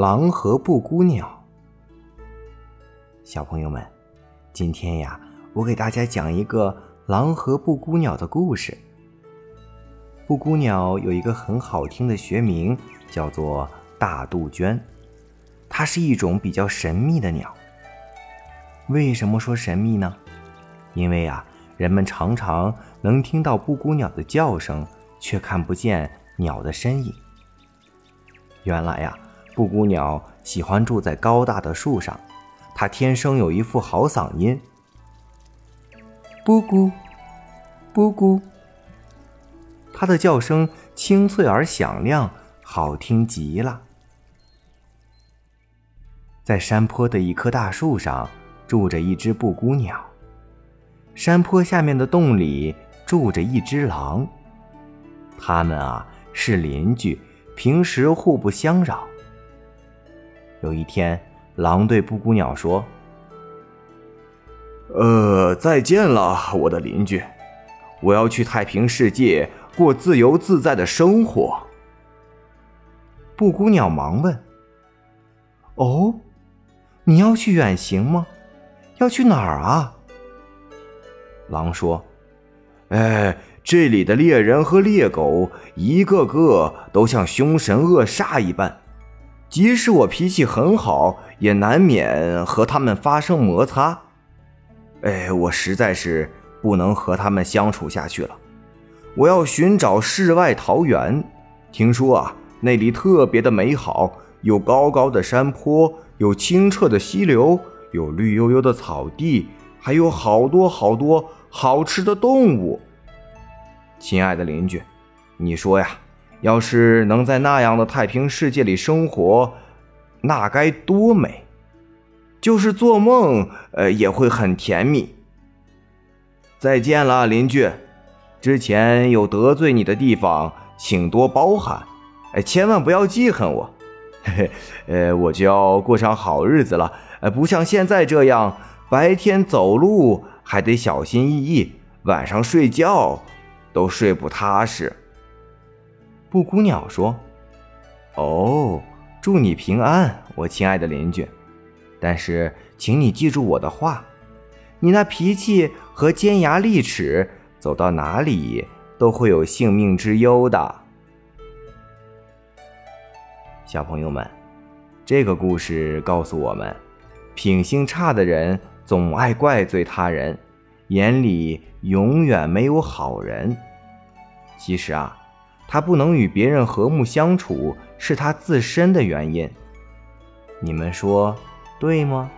狼和布谷鸟。小朋友们，今天呀，我给大家讲一个狼和布谷鸟的故事。布谷鸟有一个很好听的学名，叫做大杜鹃。它是一种比较神秘的鸟。为什么说神秘呢？因为啊，人们常常能听到布谷鸟的叫声，却看不见鸟的身影。原来呀。布谷鸟喜欢住在高大的树上，它天生有一副好嗓音。布谷，布谷，它的叫声清脆而响亮，好听极了。在山坡的一棵大树上，住着一只布谷鸟。山坡下面的洞里住着一只狼。它们啊是邻居，平时互不相扰。有一天，狼对布谷鸟说：“呃，再见了，我的邻居，我要去太平世界过自由自在的生活。”布谷鸟忙问：“哦，你要去远行吗？要去哪儿啊？”狼说：“哎，这里的猎人和猎狗，一个个都像凶神恶煞一般。”即使我脾气很好，也难免和他们发生摩擦。哎，我实在是不能和他们相处下去了。我要寻找世外桃源。听说啊，那里特别的美好，有高高的山坡，有清澈的溪流，有绿油油的草地，还有好多好多好吃的动物。亲爱的邻居，你说呀？要是能在那样的太平世界里生活，那该多美！就是做梦，呃，也会很甜蜜。再见了，邻居。之前有得罪你的地方，请多包涵。哎，千万不要记恨我。嘿嘿，呃，我就要过上好日子了。呃，不像现在这样，白天走路还得小心翼翼，晚上睡觉都睡不踏实。布谷鸟说：“哦，祝你平安，我亲爱的邻居。但是，请你记住我的话，你那脾气和尖牙利齿，走到哪里都会有性命之忧的。”小朋友们，这个故事告诉我们，品性差的人总爱怪罪他人，眼里永远没有好人。其实啊。他不能与别人和睦相处，是他自身的原因。你们说对吗？